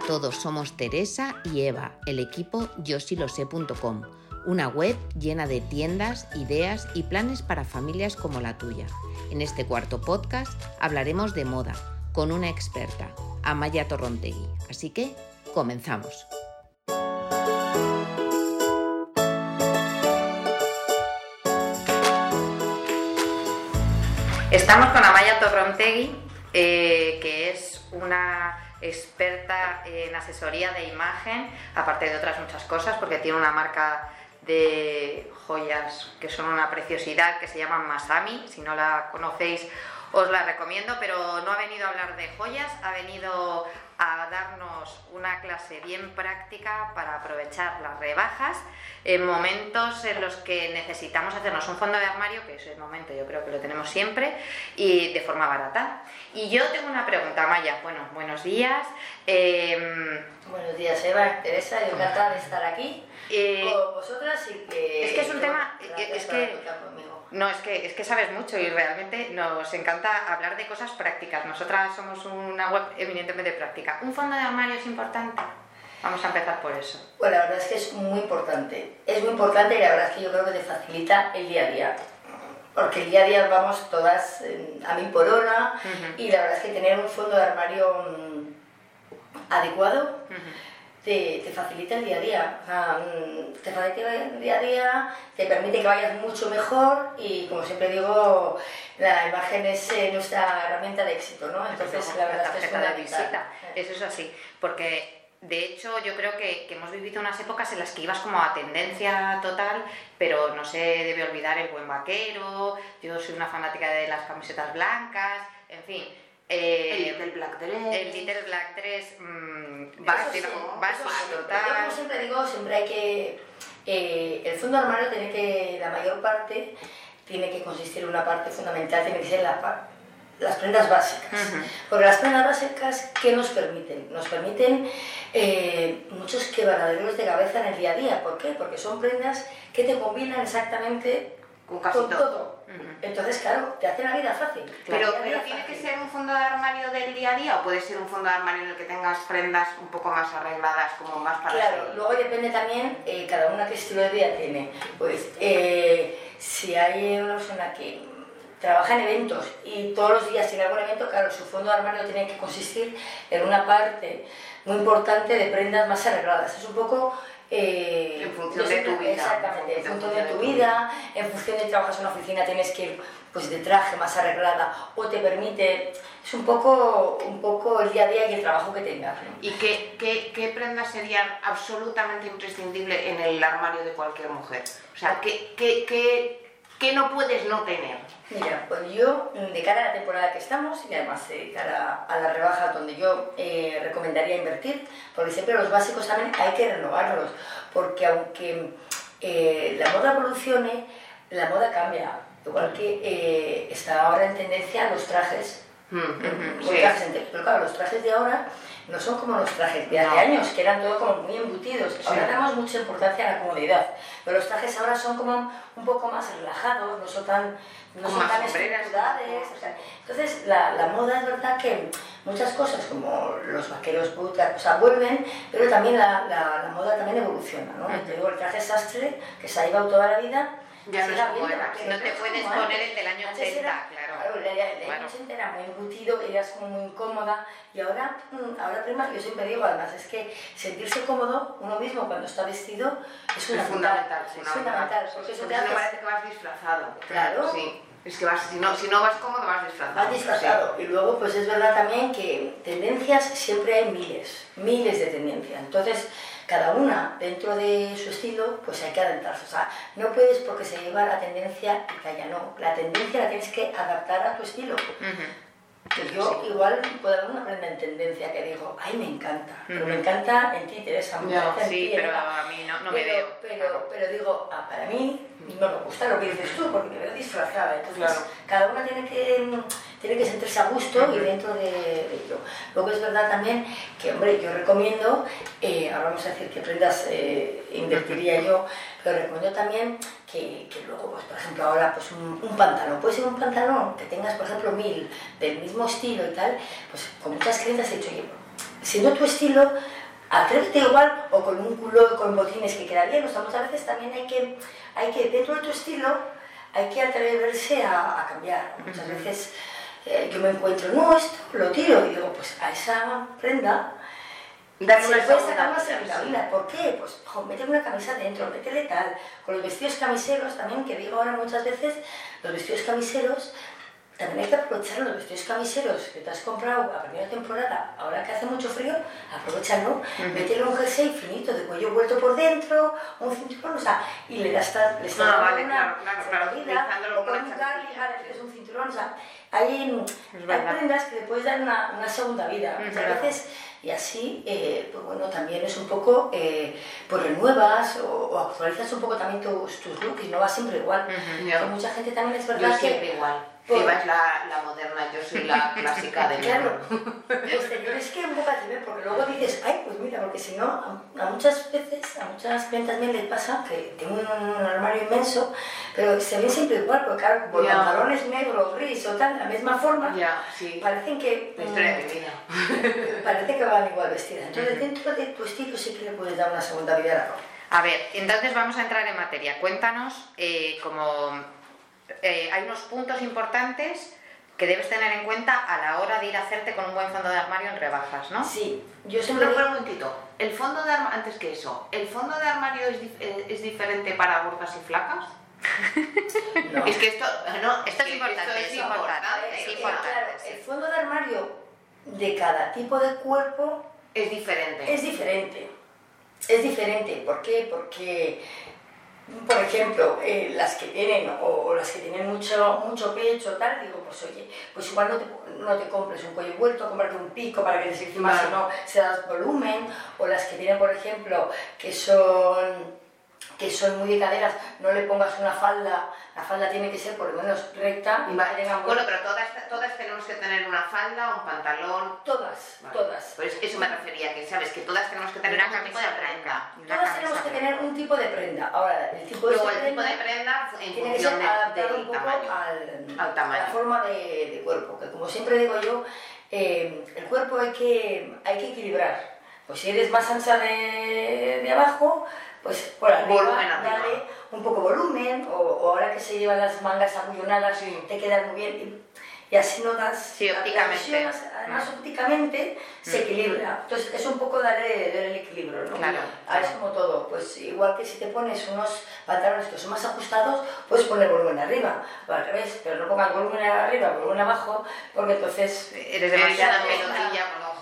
todos, somos Teresa y Eva, el equipo yosilosé.com, una web llena de tiendas, ideas y planes para familias como la tuya. En este cuarto podcast hablaremos de moda con una experta, Amaya Torrontegui. Así que, comenzamos. Estamos con Amaya Torrontegui, eh, que es una experta en asesoría de imagen, aparte de otras muchas cosas, porque tiene una marca de joyas que son una preciosidad, que se llama Masami. Si no la conocéis, os la recomiendo, pero no ha venido a hablar de joyas, ha venido a darnos una clase bien práctica para aprovechar las rebajas en momentos en los que necesitamos hacernos un fondo de armario, que es el momento, yo creo que lo tenemos siempre, y de forma barata. Y yo tengo una pregunta, Maya. Bueno, buenos días. Em, buenos días, Eva, Teresa, yo encantada de estar aquí eh, con vosotras y que... Es que es un tema... Es que, no, es que, es que sabes mucho y realmente nos encanta hablar de cosas prácticas. Nosotras somos una web eminentemente práctica. ¿Un fondo de armario es importante? Vamos a empezar por eso. Bueno, la verdad es que es muy importante. Es muy importante y la verdad es que yo creo que te facilita el día a día. Porque el día a día vamos todas a mí por hora y la verdad es que tener un fondo de armario mm, adecuado te, te, facilita el día a día. Mm, te facilita el día a día, te permite que vayas mucho mejor y, como siempre digo, la imagen es eh, nuestra herramienta de éxito, ¿no? Entonces, la verdad es que es visita. Eso es así, porque de hecho, yo creo que, que, hemos vivido unas épocas en las que ibas como a tendencia total, pero no se debe olvidar el buen vaquero, yo soy una fanática de las camisetas blancas, en fin, eh, el Little Black 3. El Little Black 3 mmm, básico, total. Yo como siempre digo, siempre hay que... Eh, el fondo armario tiene que, la mayor parte, tiene que consistir en una parte fundamental, tiene que ser la, las prendas básicas. Porque las prendas básicas, ¿qué nos permiten? Nos permiten eh, muchos quebraderos de cabeza en el día a día. ¿Por qué? Porque son prendas que te combinan exactamente con casi todo. Entonces, claro, te hace la vida fácil. Pero, ¿tiene que ser un fondo de armario del día a día o puede ser un fondo de armario en el que tengas prendas un poco más arregladas, como más para Claro, luego depende también eh, cada una qué estilo de vida tiene. Pues eh, si hay una persona que trabaja en eventos y todos los días tiene algún evento, claro, su fondo de armario tiene que consistir en una parte muy importante de prendas más arregladas. Es un poco eh, en función de tu vida. Exactamente, en función de tu vida, en función de trabajas en una oficina tienes que ir pues, de traje más arreglada o te permite, es un poco, un poco el día a día y el trabajo que tengas. ¿Y qué, qué, qué prendas serían absolutamente imprescindibles en el armario de cualquier mujer? O sea, ¿qué, qué, qué, qué no puedes no tener? Mira, pues yo, de cara a la temporada que estamos y además de cara a la rebaja donde yo eh, recomendaría invertir, porque siempre los básicos también hay que renovarlos, porque aunque eh, la moda evolucione, la moda cambia. Igual que eh, está ahora en tendencia los trajes. Mm, mm, pero claro, los trajes de ahora no son como los trajes de hace años, que eran todo como muy embutidos. Ahora damos mucha importancia a la comodidad, pero los trajes ahora son como un poco más relajados, no son tan no son tan estructurales. entonces, la, la, moda es verdad que muchas cosas, como los vaqueros bootcut, o sea, vuelven, pero también la, la, la moda también evoluciona, ¿no? Te digo, el traje sastre, que se ha llevado toda la vida, ya no, no te puedes poner el del año 80, claro. El, del año 80 era muy embutido, eras como muy incómoda y ahora, mm, ahora prima, yo siempre digo además, es que sentirse cómodo uno mismo cuando está vestido es, fundamental. Es fundamental, porque eso te hace... parece que vas disfrazado. Claro. Sí. Es que vas, si, no, si no vas cómodo, vas disfrazado. Vas disfrazado. Y luego, pues es verdad también que tendencias siempre hay miles, miles de tendencias. Entonces, cada una dentro de su estilo, pues hay que adentrarse. O sea, no puedes porque se lleva la tendencia y calla, no. La tendencia la tienes que adaptar a tu estilo. yo igual puedo haber una prenda en tendencia que digo, ay, me encanta, pero me encanta en ti, Teresa, me no, sí, pero a mí no, no me veo. Pero, pero digo, ah, para mí no me gusta lo que dices tú, porque me veo disfrazada. Entonces, cada una tiene que tiene que sentirse a gusto y dentro de, ello. Luego es verdad también que, hombre, yo recomiendo, eh, ahora vamos a decir que prendas eh, invertiría yo, pero recomiendo también que, que luego, pues, por ejemplo, ahora pues un, pantalón, puede ser un pantalón que tengas, por ejemplo, mil del mismo estilo y tal, pues con muchas clientes he dicho, oye, siendo tu estilo, atrévete igual o con un culo con botines que queda bien. O sea, muchas veces también hay que, hay que dentro de tu estilo, hay que atreverse a, a cambiar. Muchas veces eh, yo me encuentro, no, esto lo tiro y digo, pues a esa prenda Darle se una puede sacar vida. ¿Por qué? Pues jo, métele una camisa dentro, métele tal. Con los vestidos camiseros también, que digo ahora muchas veces, los vestidos camiseros, también hay que aprovechar los vestidos camiseros que te has comprado a primera temporada, ahora que hace mucho frío, aprovechalo, métele un jersey finito de cuello vuelto por dentro, un cinturón, o sea, y le das le estás Ah, dando vale, una claro, claro, segunda claro, o con un es un cinturón, o sea, hay, hay prendas que le puedes dar una, una segunda vida. Muchas veces y así, eh, pues bueno, también es un poco, eh, pues renuevas o, o actualizas un poco también tus, tus looks y no va siempre igual. Que mucha gente también es verdad que... igual. Por- Eva es la, la moderna, yo soy la clásica de Claro, pues te tienes que un poco atrever porque luego dices, ay, pues mira, porque si no, a, a muchas veces, a muchas clientas también les pasa que tienen un armario inmenso, pero se ven siempre igual, porque claro, como el Ya. pantalón es negro, gris o tal, de la misma forma, Ya, sí. parecen que... La historia de mm. Parece que van igual vestidas. Entonces, dentro de tu estilo sí que le puedes dar una segunda vida a la ropa. A ver, entonces vamos a entrar en materia. Cuéntanos eh, como eh, hay unos puntos importantes que debes tener en cuenta a la hora de ir a hacerte con un buen fondo de armario en rebajas, ¿no? Sí, yo siempre un momentito, el fondo de armario, antes que eso, ¿el fondo de armario es, dif- eh, es diferente para gordas y flacas? No. Es que esto, no, Esto es que importante, esto es importante, es importante, claro, sí. el fondo de armario de cada tipo de cuerpo Es diferente. es diferente. Es diferente. ¿Por qué? Porque, por ejemplo, eh, las que tienen o, o las que tienen mucho, mucho pecho, tal, digo, pues oye, pues igual no te, no te compres un cuello vuelto, cómprate un pico para que te más, sino se das volumen. O las que tienen, por ejemplo, que son que son muy de caderas, no le pongas una falda, la falda tiene que ser por lo menos recta y Vale. que Bueno, pero todas, todas tenemos que tener una falda, un pantalón. todas, Vale. todas. Pues eso me refería, que sabes que todas tenemos que tener Una un tipo camisa de prenda. una Todas tenemos que tener un tipo de prenda. Ahora, el tipo de Luego el prenda tipo de prenda en tiene que ser función de- adaptado un poco tamaño. al, Al tamaño. a la forma de, de cuerpo. Que como siempre digo yo, eh, el cuerpo hay que, hay que equilibrar. Pues si eres más ancha de, de abajo, pues por arriba, dale un poco volumen, o, o ahora que se llevan las mangas abullonadas, Sí. te quedan muy bien. Y, y así no das... Sí, ópticamente. además, ópticamente se equilibra. Entonces, es un poco darle, darle el equilibrio, ¿no? Claro, Ahora es claro. como todo, pues igual que si te pones unos pantalones que son más ajustados, puedes poner volumen arriba, o al revés, pero no pongas volumen arriba, volumen abajo, porque entonces... Eres Eres demasiado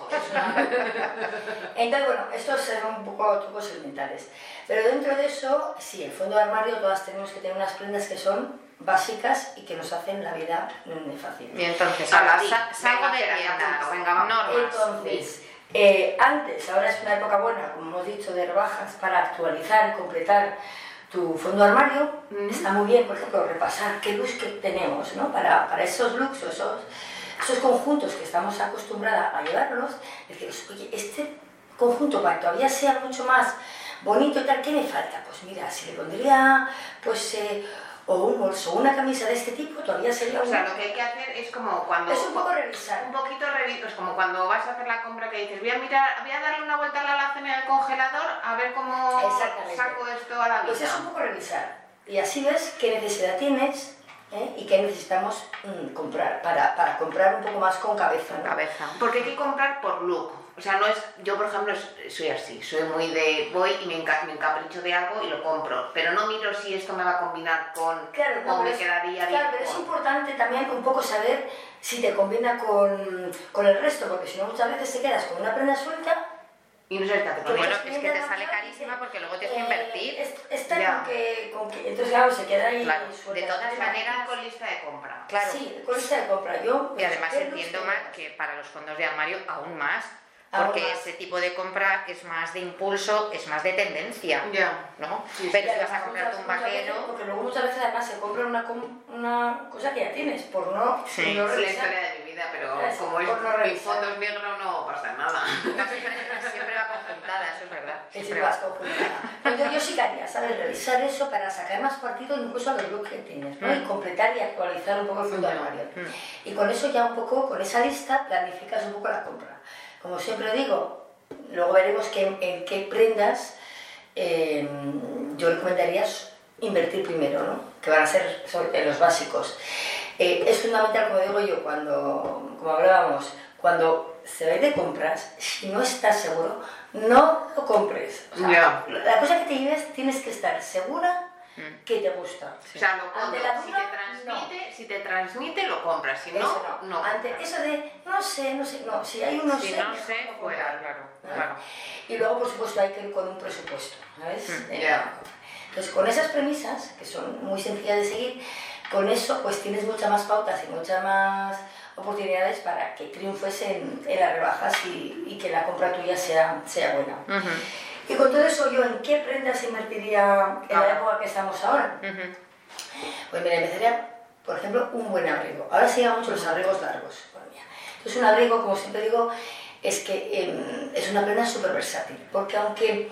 Entonces, bueno, estos son un poco trucos elementales. Pero dentro de eso, sí, el fondo de armario todas tenemos que tener unas prendas que son básicas y que nos hacen la vida mm, fácil. Y entonces, Ahora salgo de apunto, venga, vamos. normas. Entonces, eh, antes, ahora es una época buena, como hemos dicho, de rebajas para actualizar y completar tu fondo de armario. Ujú. Está muy bien, por ejemplo, repasar qué looks que tenemos, ¿no? Para, para esos looks o esos, esos conjuntos que estamos acostumbradas a llevarlos, deciros, oye, este conjunto para que todavía sea mucho más bonito y tal, ¿qué me falta? Pues mira, si le pondría, pues, eh, o un bolso, una camisa de este tipo, todavía sería O un... sea, lo que hay que hacer es como cuando... Es un poco revisar. Un poquito revi- es como cuando vas a hacer la compra que dices, voy a mirar, voy a darle una vuelta a la alacena del congelador a ver cómo saco esto a la vida. Pues es un poco revisar. Y así ves qué necesidad tienes ¿eh? y qué necesitamos mm, comprar para, para comprar un poco más con cabeza. ¿no? Cabeza. Porque hay que comprar por look. O sea, no es. Yo, por ejemplo, soy así. Soy muy de. Voy y me, enca- me encapricho de algo y lo compro. Pero no miro si esto me va a combinar con. Claro, no, me es- quedaría bien. claro, pero es importante también un poco saber si te combina con, con el resto, porque si no muchas veces te quedas con una prenda suelta. Y no qué hace con que Bueno, es que te sale carísima porque luego tienes que eh, invertir. es- Esta Ya. con que, con que. Entonces, claro, se queda ahí. Claro, de todas maneras- con lista de compra. Claro. Sí, con lista de compra. Yo, Y además los entiendo más que para los fondos de armario aún más, porque más. ese tipo de compra es más de impulso, es más de tendencia, Ya. ¿no? Sí, Pero si vas a además comprarte un veces- vaquero, porque luego muchas veces además se compra una, com- una cosa que ya tienes, por no, Sí. no Vida, pero Es como es no mi revisar. fondo es negro, no pasa nada. siempre va conjuntada, eso es verdad. Siempre si va. vas conjuntada. Entonces yo sí que haría, ¿sabes? Revisar eso para sacar más partido incluso a los looks que tienes, ¿no? Y Mm. completar y actualizar un poco el fondo de Ya. armario. Mm. Y con eso ya un poco, con esa lista, planificas un poco la compra. como siempre digo, luego veremos que, en qué prendas eh, yo recomendaría invertir primero, ¿no? que van a ser sobre, los básicos. Eh, es fundamental, como digo yo, cuando, como hablábamos, cuando se va de compras, si no estás seguro, no lo compres. O sea, La cosa que te lleves tienes que estar segura Mm. que te gusta. O sea, lo Ante la si, te transmite, si te transmite, lo compras. Si no, no, Ante eso de, no sé, no sé, no, si hay uno si sé, no sé, fuera, claro, claro. Y luego, por supuesto, hay que ir con un presupuesto, ¿sabes? Mm, eh, entonces, con esas premisas, que son muy sencillas de seguir, con eso pues tienes muchas más pautas y muchas más oportunidades para que triunfes en, en las rebajas y, y, que la compra tuya sea, sea buena. Y con todo eso, ¿yo en qué prendas invertiría en la época que estamos ahora? Pues mira, empezaría, por ejemplo, un buen abrigo. Ahora se llaman mucho los abrigos largos. Entonces, un abrigo, como siempre digo, es que em, es una prenda súper versátil, porque aunque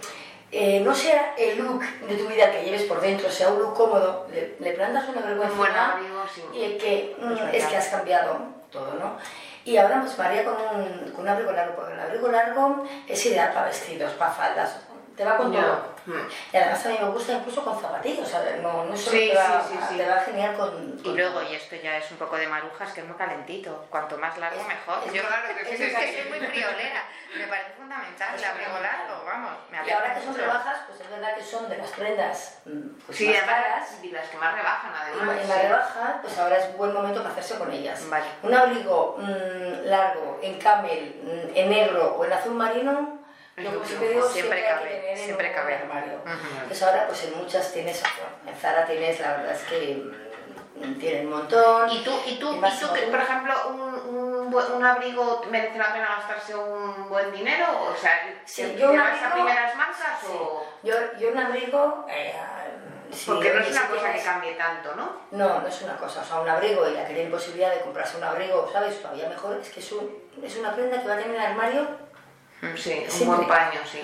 eh, no sea el look de tu vida que lleves por dentro, sea un look cómodo, le, le plantas una vergüenza sí. y que mm, es, que has cambiado todo, ¿no? Y ahora pues María con un, con un abrigo largo, porque el abrigo largo es ideal para vestidos, para faldas, te va con todo. Mm. Y además a mí me gusta incluso con zapatillos, no, no solo te, va, te, va, genial con, Y luego, y esto ya es un poco de marujas, que es muy calentito, cuanto más largo mejor. Yo claro que es, es, que soy muy friolera, me parece fundamental el abrigo largo, vamos. Me y ahora que son rebajas, pues es verdad que son de las prendas mm, pues sí, más caras. Y las que más rebajan además. Y en la rebaja, pues ahora es buen momento para hacerse con ellas. Vale. Un abrigo mmm, largo, en camel, mmm, en negro o en azul marino, siempre digo, siempre, siempre cabe, siempre cabe. armario. Entonces ahora pues en muchas tienes En Zara tienes, la verdad es que mm, tienen un montón. ¿Y tú, y tú, y tú que, por ejemplo, un, un, un, abrigo merece la pena gastarse un buen dinero? O sea, sí, yo vas a primeras marcas sí. o...? Yo, yo un abrigo... Eh, Sí, Porque no es una cosa que cambie tanto, ¿no? No, no es una cosa. O sea, un abrigo y la que tiene posibilidad de comprarse un abrigo, ¿sabes? Todavía mejor, es que es, un, es una prenda que va a tener en el armario Sí, un buen paño, sí.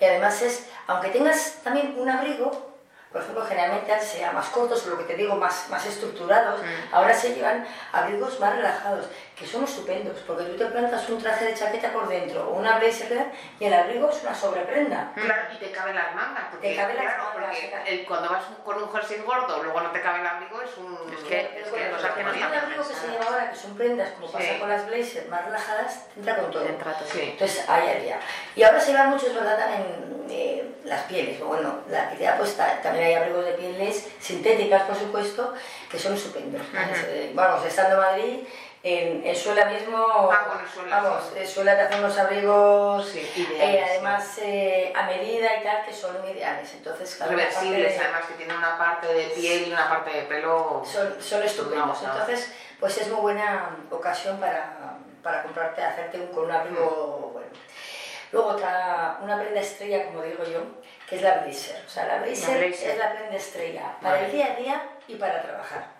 Y además es, aunque tengas también un abrigo, por ejemplo, generalmente antes sean más cortos lo que te digo, más, más estructurados, mm. ahora se llevan abrigos más relajados, que son estupendos, porque tú te plantas un traje de chaqueta por dentro o una blazer y el abrigo es una sobreprenda. Claro, y te cabe las mangas, porque, te cabe claro, las mangas, porque el, cuando vas con un jersey gordo, luego no te cabe el abrigo, es un... Es que, es que no están abrigo que se lleva ahora, que son prendas, como pasa con las blazers más relajadas, entra con todo. Sí. Entonces, ahí había. Y ahora se llevan muchos, ¿verdad? También eh, las pieles, bueno, la que te ha puesto también hay abrigos de pieles sintéticas, por supuesto, que son estupendos. Vamos, estando en Madrid, en, en Suela mismo, ah, bueno, Suela, vamos, sí. Suela te hace unos abrigos, sí, eh, además eh, a medida y tal, que son ideales. Entonces, claro, Reversibles, de, además que tienen una parte de piel y una parte de pelo. Son, son estupendos. No, no. Entonces, pues es muy buena ocasión para, para comprarte, hacerte un, con un abrigo mm. bueno. Luego otra, una prenda estrella, como digo yo, que es la blazer. O sea, la blazer, la blazer. es la prenda estrella para vale. el día a día y para trabajar.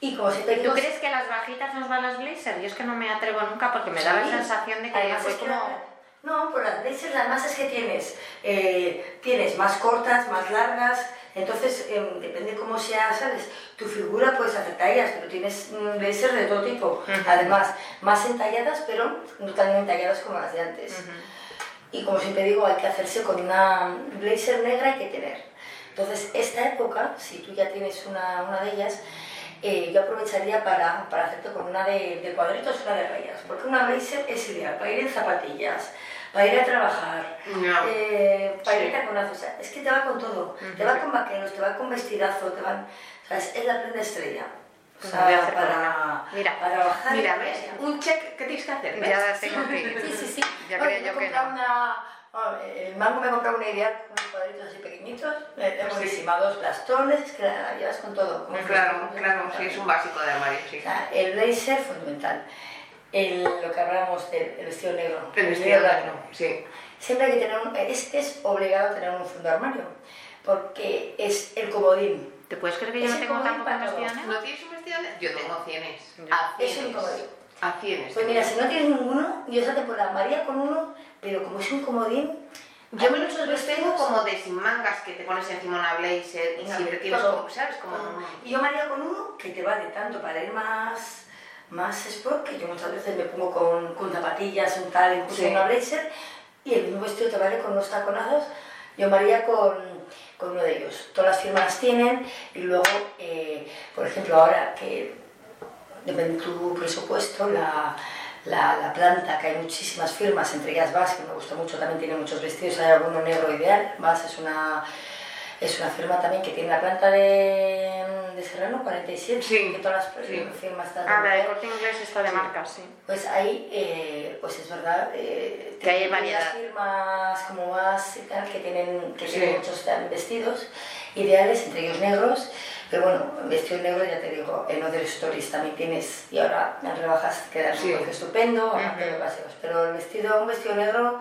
Y como siempre ¿Tú crees que las bajitas nos van las blazers? Yo es que no me atrevo nunca porque me sí. da la sensación de que Además, es como... Que no, por las blazers además es que tienes, eh, tienes más cortas, más largas, entonces eh, depende cómo sea, ¿sabes? Tu figura puedes hacer tallas, pero tienes blazers de todo tipo. Uh -huh. Además, más entalladas, pero no tan entalladas como las de antes. Uh -huh. Y como siempre digo, hay que hacerse con una blazer negra, hay que tener. Entonces, esta época, si tú ya tienes una, una de ellas, eh, yo aprovecharía para, para hacerte con una de, de cuadritos una de rayas, porque una blazer es ideal para ir en zapatillas, para ir a trabajar, no. eh, para Sí. ir a taconazo, o sea, es que te va con todo, te va con vaqueros, te va con vestidazo, te van, o sea, es, es la prenda estrella. O Pues sea, con para. Mira, para trabajar. Mira, ¿ves? Un check que tienes que hacer. ¿ves? Ya tengo que ir. Sí, sí, sí. Ya creía yo que no. una- ah, el mango me ha comprado una idea con unos cuadritos así pequeñitos, eh, Sí. buenísima, dos plastones, es que la llevas con todo. con Claro, claro, sí, es un básico de armario, sí. O sea, el blazer fundamental. El, lo que hablábamos del el vestido negro. El vestido blanco. negro, sí. Siempre hay que tener un, es, es obligado tener un fondo de armario, porque es el comodín. ¿Te puedes creer que yo no tengo tampoco para vestido negro? ¿No tienes un vestido de...? Yo tengo cienes. A Es un cienes. comodín. A cienes. Pues mira, si no tienes ninguno, yo esa temporada María con uno, pero como es un comodín, Yo me los tengo como de sin mangas que te pones encima una blazer y siempre tienes como, ¿sabes? Como... Y yo María con uno que te vale tanto para ir más, más sport, que yo muchas veces me pongo con, con zapatillas, un tal, incluso Sí. una blazer, y el mismo vestido te vale con unos taconazos, yo me haría con, con uno de ellos. Todas las firmas las tienen, y luego, eh, por ejemplo, ahora que depende de tu presupuesto, la, la, la planta, que hay muchísimas firmas, entre ellas Vas, que me gusta mucho, también tiene muchos vestidos, hay alguno negro ideal, Vas es una, es una firma también que tiene la planta de, de Serrano 47, Sí, que todas las sí. firmas están... Ah, la de corte inglés está de marca, sí. Pues ahí, eh, pues es verdad, eh, Que hay unas firmas como más y tal, que tienen, que tienen muchos vestidos ideales, entre ellos negros, pero bueno, vestido negro ya te digo, en Other Stories también tienes, y ahora en rebajas queda Sí. un estupendo, de los básicos, pero el vestido, un vestido negro,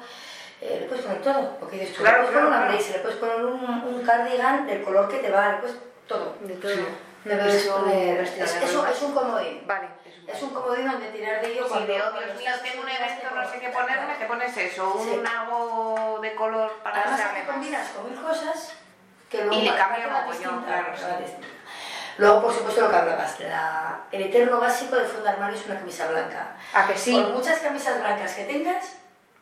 eh, le puedes poner todo, porque dices tú, Claro, le puedes poner una blazer, le puedes poner un, un cardigan del color que te va, le puedes todo. De todo. Sí. Puedes Vestido- poner- vestido es, negro. es un, es un comodín. Vale. Es un comodín donde tirar de ello Sí, cuando... de, cuando Dios mío, tengo un en evento, no sé qué ponerme, te pones eso, Sí. un algo de color para Además, más. combinas con mil cosas que luego Y le cambia mogollón, claro, Luego, por supuesto, lo que hablabas, la- el eterno básico de fondo armario es una camisa blanca. ¿A que sí? Por muchas camisas blancas que tengas,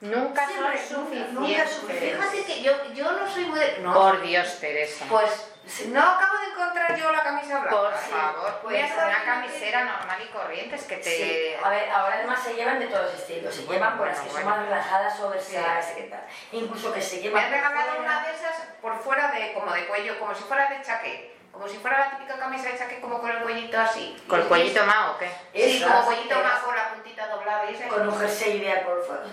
Nunca Siempre, son nunca, suficientes. nunca suficiente. Fíjate que yo, yo no soy muy de... No, Por Dios, Teresa. Pues no acabo de encontrar yo la camisa blanca. Por Sí. favor, Pues una camisera normal y corriente, es que te... Sí, a ver, ahora además se llevan de todos estilos. Se Bueno, llevan por las bueno, que son bueno. más relajadas, oversize, Sí. que. Incluso que se Me llevan. han por regalado fuera. una de esas por fuera de como de cuello, como si fuera de chaqué. Como si fuera la típica camisa de chaqué como con el cuellito así. ¿Con el cuellito más o qué? Sí, Esas, como cuellito más con la puntita doblada y ese. Con un jersey ideal por fuera.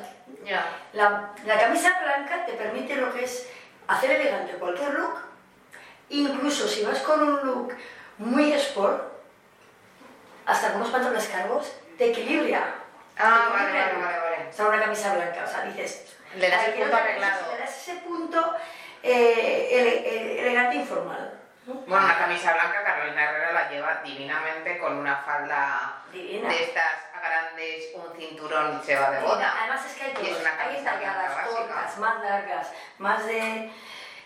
Ya. La, la camisa blanca te permite lo que es hacer elegante cualquier look, incluso si vas con un look muy sport, hasta con unos pantalones cargos, te equilibra. Ah, Te vale, equilibra vale, vale, vale. O sea, una camisa blanca, o sea, dices... Le das "Ay, el punto guay", arreglado. Le das ese punto eh, ele- ele- elegante informal. ¿No? Bueno, una camisa blanca Carolina Herrera la lleva divinamente con una falda Divina. de estas grandes, un cinturón y se va de boda. Además es que hay todos, es una hay talladas cortas, más largas, más de...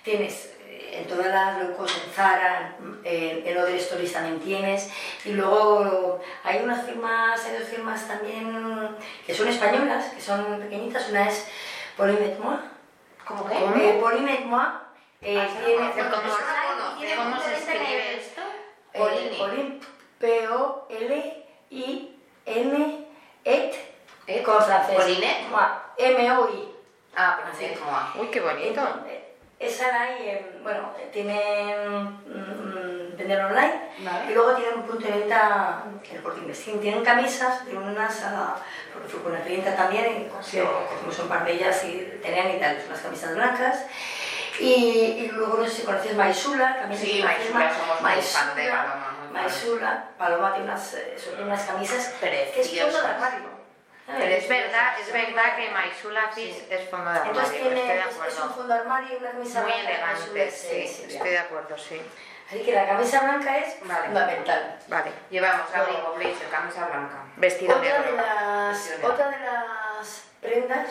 Tienes eh, en todas las locos, en Zara, en, en Other Stories también tienes. Y luego hay unas firmas, hay dos firmas también que son españolas, que son pequeñitas. Una es Pauline Moi. ¿Cómo que? ¿Cómo? Eh, Pauline Moi eh, Ah, tiene... no, ¿cómo se tiene ¿Cómo punto se de escribe esto? eh, Pauline. Pauline, P-O-L-I-N, et, ¿Eh? con francés. Pauline? Moi. Ah, Así. pero como Uy, qué bonito. Entonces, esa la hay, en- bueno, tienen mm, vender online Vale. y luego tienen un punto de venta en el Corte Inglés. Tienen- Tienen camisas, tienen unas, a- porque fui con una clienta también y cogió- cogimos un par de ellas y tenían y tal, unas camisas blancas. Y, y luego no sé si conoces Maisula, también Sí, una Maisula, somos muy fan de Paloma, muy. Maisula, Paloma tiene unas, eh, unas camisas que es fondo de armario. Pero es verdad, es verdad que Maisula Fis Sí. es fondo de armario, Entonces tiene, estoy de es, es un acuerdo. fondo de armario y una camisa Muy blanca de elegante, Maisula, sí, sí, estoy de acuerdo, sí. Así que la camisa blanca es Vale. fundamental. Vale. Llevamos abrigo, blazer, camisa blanca. Vestido Otra de, negro. las, Vestido otra de las prendas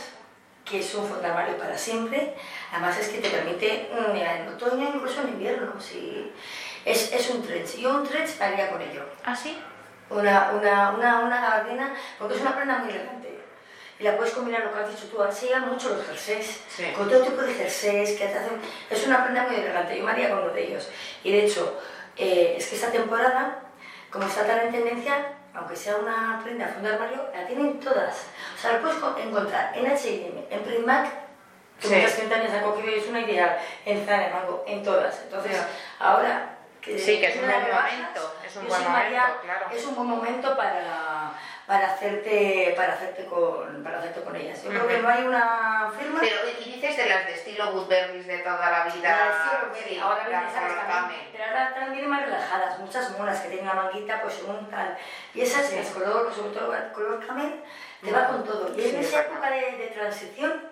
que es un armario para siempre, además es que te permite, mm, en otoño, incluso en invierno, si es, es un trench. Yo un trench haría con ello. ¿Ah, sí? Una, una, una, una gabardina, porque es una prenda muy elegante. Y la puedes combinar, lo que has dicho tú, llevan mucho los jerseys, Sí. con todo tipo de jerseys que te hacen... Es una prenda muy elegante, yo me haría con uno de ellos. Y de hecho, eh, es que esta temporada, como está tan en tendencia, aunque sea una prenda fondo de armario, la tienen todas. O sea, la puedes co- encontrar en H&M, en Primark, que Sí. muchas clientas han cogido y es una ideal, en Zara, en Mango, en todas. Entonces, ahora... Que Sí, que es un buen momento, es un buen momento, claro. Es un buen momento para, para, hacerte, para, hacerte con, para hacerte con ellas. Yo creo que no hay una firma... Pero, y dices de las de estilo Woodberries de toda la vida. Berry, sí, ahora vienen, ¿sabes? Color También, pero ahora también más relajadas, muchas monas que tienen la manguita pues un tal. Y esas, Sí. el color, sobre todo el color camel, te va con todo. Y Sí, en es esa época de, de transición,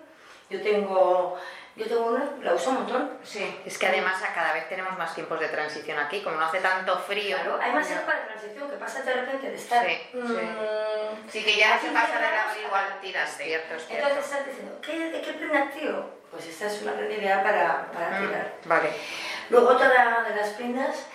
yo tengo, yo tengo una, la uso un montón. Sí. Es que además a cada vez tenemos más tiempos de transición aquí, como no hace tanto frío. Claro, hay más época de transición que pasa de repente de estar. Sí, sí. mm, Sí, que ya se pasa del grados abrigo a- al Es tirante. cierto, es cierto. Entonces estás diciendo, ¿qué, ¿de qué prenda tiro? Pues esta es una prenda ideal para, para Mm, tirar. Vale. Luego otra de las prendas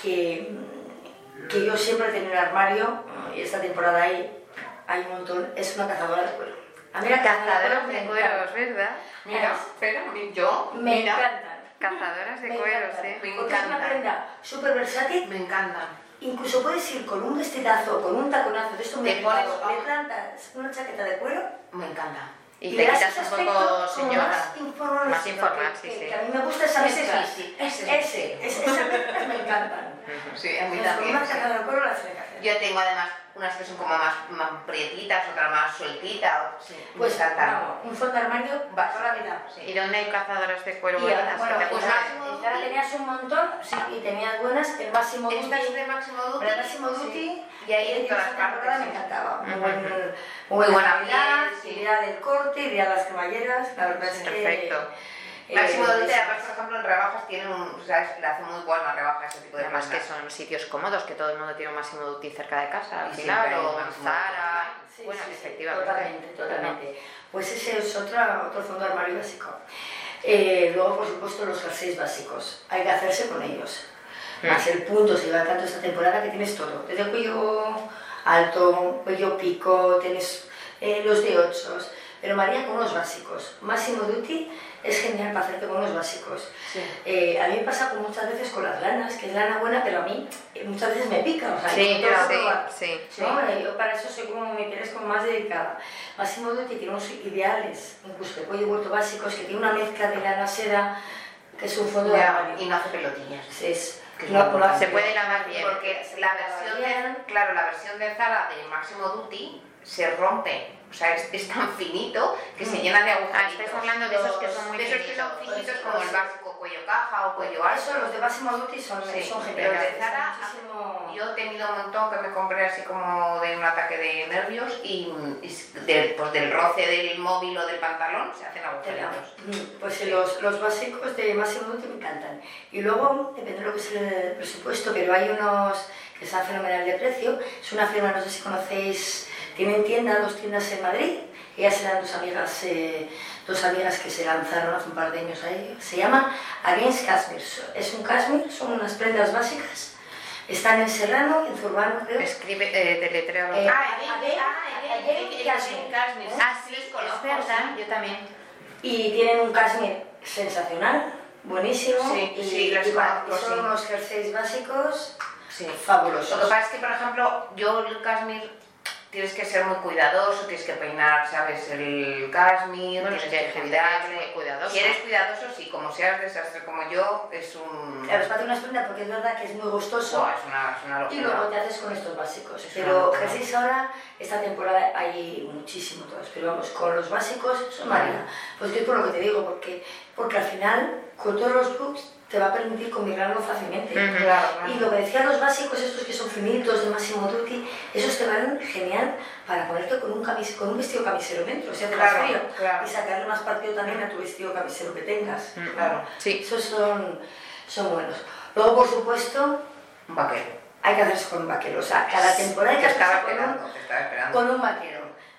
que, mm, que yo siempre he tenido en el armario, y esta temporada hay, hay un montón, es una cazadora de cuero. A cazadora Cazadoras me de encanta. cueros, ¿verdad? Mira, pero yo, Me mira, encantan. Cazadoras de Me cueros, encantan, sí. Me Porque es una encanta. prenda súper versátil. me encanta. Incluso puedes ir con un vestidazo, con un taconazo de esto Te pones- le plantas una chaqueta de cuero Me encanta. Y te quitas un poco señora. Más informal. Más informal, sí, que- sí. que a mí me gusta esa Ese sí, sí, ese ese, ese, esas mezclas me encantan. Sí, a mí Las también. de las tiene que hacer. Yo tengo además unas que son como más, más prietitas, otras más sueltitas. Sí, Pues vamos, un fondo de armario va toda la vida. Sí. ¿Y dónde hay cazadoras de cuero ahora, bueno, que te pues? Máximo tenías un montón sí, y tenías buenas. El máximo Duty, es de Máximo Duty. el máximo sí. Duty Y ahí en todas temporada partes. me encantaba. Muy, buen- Muy muy buena buena calidad, piel, sí. iría del corte, iría a las cremalleras. La verdad es que. Perfecto. Eh, Máximo Duty, buenísimas. además, por ejemplo, en rebajas tienen un, o sea, le hace muy buena rebaja ese tipo de Además que son sitios cómodos, que todo el mundo tiene un máximo duty cerca de casa, al final, o Zara. Sí, bueno, sí, sí, efectivamente. Totalmente, totalmente. Pues ese es otra, otro fondo de armario básico. Eh, luego, por supuesto, los jerseys básicos. Hay que hacerse con ellos. Mm. Más el punto, se lleva tanto esta temporada que tienes todo. Desde cuello alto, cuello pico, tienes eh, los de ochos. Pero María con unos básicos. Máximo Duty es genial para hacerte con unos básicos. Sí. Eh, a mí me pasa con muchas veces con las lanas, que es lana buena, pero a mí eh, muchas veces me pica. O sea, Sí, yo que sí, sí. ¿no? Yo para eso soy como mi piel es como más dedicada. Máximo Duty tiene unos ideales, incluso de cuello vuelto básicos, que tiene una mezcla de lana seda, que es un fondo de Ya, armario. y no hace pelotillas. Sí, es, Que no, no- Se puede lavar bien. Porque la versión de, claro, la versión de Zara de Máximo Duty se rompe. O sea, es, es tan finito que se llena de Ah, agujeritos. estáis hablando de esos que son muy De esos que son finitos. como el básico cuello caja o cuello alto. Eso, los de Máximo Duty son, Sí, son pero geniales. de Zara, muchísimo- Yo he tenido un montón que me compré así como de un ataque de nervios y, y de- pues del roce del móvil o del pantalón se hacen agujeritos. Mm, Pues los, los básicos de Máximo Duty me encantan. Y luego, depende de lo que es el presupuesto, pero hay unos que están fenomenal de precio. Es una firma, no sé si conocéis, tienen tienda, dos tiendas en Madrid. Ellas eran dos amigas, eh, dos amigas que se lanzaron hace un par de años ahí. Se llama Against Cashmere. Es un cashmere, son unas prendas básicas. Están en Serrano, en Zurbano, creo. Escribe, eh, deletréalo. Eh, Ah, Again- ah. Cashmere. Ah, sí, Sí, es conozco, verdad, yo también. Y tienen un cashmere sensacional, buenísimo. Sí, y, sí, los y conozco, son sí. unos jerseys básicos Sí. fabulosos. Lo que pasa es que, por ejemplo, yo el cashmere tienes que ser muy cuidadoso, tienes que peinar, ¿sabes? El cashmere, Bueno, tienes es que cuidarle. muy cuidadosa. Si eres cuidadoso, sí, como seas desastre como yo, es un... Claro, es para una prenda porque es verdad que es muy gustoso. Buah, es una, es una Y locura. luego te haces con estos básicos. Es Pero jerseys ahora, esta temporada hay muchísimo todos. Pero vamos, con los básicos son María. Pues yo es por lo que te digo, porque, porque al final, con todos los looks, te va a permitir combinarlo fácilmente. Ujú. Claro, claro. Y lo que decían los básicos, estos que son finitos de máximo duty, esos te van genial para ponerte con un, camis con un vestido camisero dentro, o sea, te Claro, más frío. claro. Y sacarle más partido también a tu vestido camisero que tengas. Mm. Claro. Sí. Esos son, son buenos. Luego, por supuesto, Un vaquero. hay que hacerse con un vaquero. O sea, cada temporada hay que hacerse un, con un vaquero.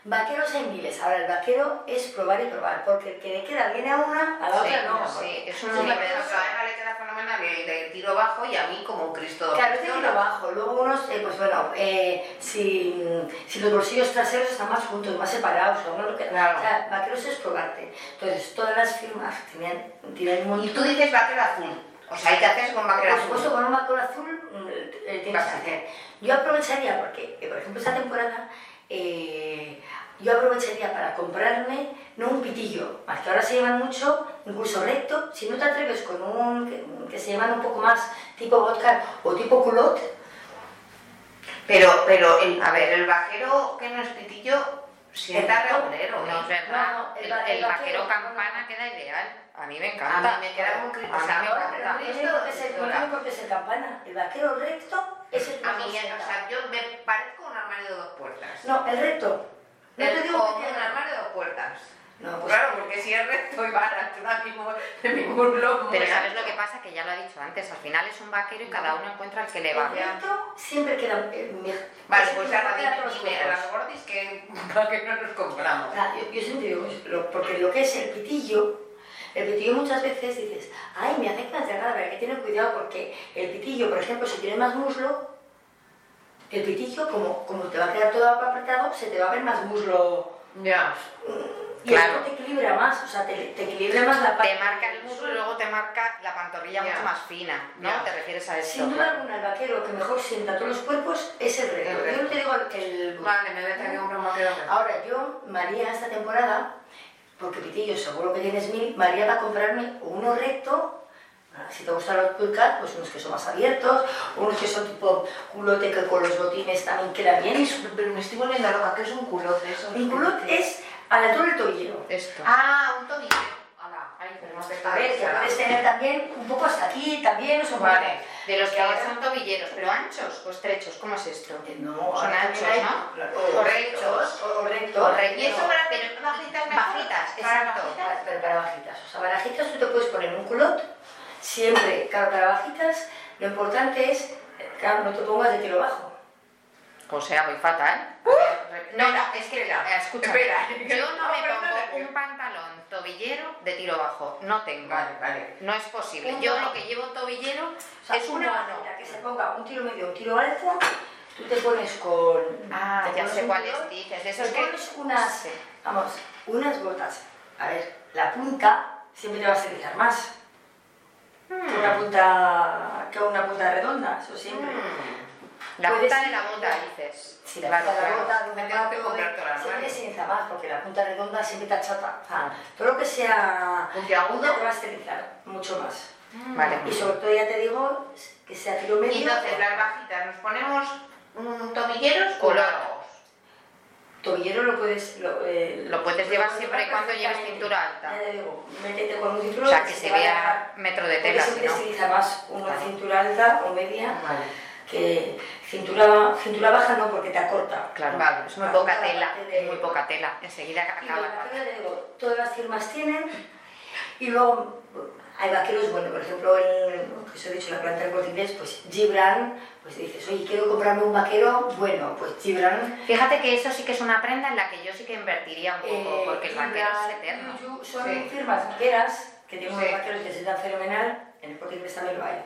Vaqueros hay miles. Ahora, el vaquero es probar y probar, porque el que le queda bien a una, a la Sí, otra no. sí, es un Sí, a le queda fenomenal el tiro bajo y a mí como un Cristo. Claro, este tiro bajo. Luego unos, eh, pues bueno, eh, si, si los bolsillos traseros están más juntos, más separados, o no lo que... Claro. O sea, vaqueros es probarte. Entonces, todas las firmas tenían, tienen un montón... Y tú dices vaquero azul. O sea, hay que hacer con vaquero Por azul. supuesto, con un vaquero azul mm, eh, tienes que hacer. Yo aprovecharía, porque, por ejemplo, esta temporada, eh, yo aprovecharía para comprarme, no un pitillo, más que ahora se llevan mucho, incluso recto, si no te atreves con un que, que se llevan un poco más tipo vodka o tipo culot, Pero, pero el, a ver, el vaquero que no es pitillo sienta El- regulero. No, es ¿eh? verdad. No, no, el el, el el vaquero vaquero- campana queda ideal. A mí me A encanta. mí me queda muy A o sea, me encanta. ser, no tiene por qué ser campana. El vaquero recto es el que A más mí, o sea, yo me parezco un armario de dos puertas. No, el recto. No te digo como que un tenga- armario de dos puertas. No, pues Claro, porque si es recto y a la altura mismo de mi muslo. Pero ¿sabes lo que pasa? Que ya lo ha dicho antes. Al final es un vaquero y cada uno encuentra el que le va. el recto siempre queda... eh, Vale, pues me ahora dime, a las gordis que vaquero nos compramos. Ah, yo, yo siempre digo, lo- porque lo que es el pitillo, el pitillo muchas veces dices, ay, me hace que me atragada, pero hay que tener cuidado porque el pitillo, por ejemplo, si tiene más muslo, el pitillo, como, como te va a quedar todo apretado, se te va a ver más muslo. Ya. Y Claro. esto te equilibra más, o sea, te, te equilibra más la parte. Te marca el muslo y luego te marca la pantorrilla Ya. mucho más fina, ¿no? Ya. ¿Te refieres a esto? Sin duda alguna, el vaquero que mejor sienta todos los cuerpos es el reto. Yo no te digo que el... Vale, me voy a tener que comprar un vaquero. Ahora, yo, María, esta temporada, porque Pitillo seguro que tienes mil, María va a comprarme uno recto, si te gustan los pulcar, pues unos que son más abiertos, unos que son tipo culote que con los botines también queda bien. Pero me estoy volviendo loca, que es un culote eso. Un culot es a la altura del tobillero. Esto. Ah, un tobillo. Ay, pero no te A ver, que puedes tener también un poco hasta aquí, también, o sea, Vale. De los que ahora- son tobilleros, pero anchos o estrechos, ¿cómo es esto? Eh, No, Son anchos, hay- ¿no? O rectos. O, rectos. ¿Y eso para Pero- bajitas? Bajitas, ¿Para bajitas? Pero para bajitas. O sea, para bajitas tú te puedes poner un culot, siempre, para bajitas, lo importante es, eh, claro, no te pongas de tiro bajo. O sea, voy fatal. No, no, es que, espera, eh, escucha, espera. yo no me pongo un pantalón tobillero de tiro bajo, no tengo. Vale, vale. No es posible. Un Yo lo que llevo tobillero O sea, es un una bajita que se ponga un tiro medio, un tiro alto, tú te pones con... Ah, te ya pones sé cuáles dices, de te esos que... pones unas, vamos, unas botas. A ver, la punta siempre te va a estilizar más que Hmm. una punta, que una punta redonda, eso siempre. La Puedes punta de la bota, dices. Si la punta de la bota de un zapato, la siempre más, porque la punta redonda siempre. O sea, Claro. todo lo que sea Puntiagudo. te va a estilizar mucho más. Vale. Y sobre todo, ya te digo, que sea tiro medio. Y entonces las bajitas, ¿nos ponemos mm, tobilleros o Culot. Tobillero lo puedes... Lo, eh, Lo puedes llevar siempre y cuando lleves cintura alta. Ya te digo, métete con un cinturón... O sea, que se se vea metro de tela, si siempre no. estiliza más una Claro. cintura alta o media Vale. que cintura, cintura baja no, porque te acorta. Claro, Vale. es muy poca tela, es muy poca tela. Enseguida Y acaba. te digo, todas las firmas tienen. Y luego hay vaqueros, bueno, por ejemplo, en, que os he dicho, la planta del corte inglés, pues Gibran, pues dices, oye, quiero comprarme un vaquero, bueno, pues Gibran. Fíjate que eso sí que es una prenda en la que yo sí que invertiría un poco, eh, porque el vaquero es eterno. Yuyu, son Sí. firmas vaqueras, que tienen Sí. unos vaqueros que se dan fenomenal, en el corte inglés también lo hay.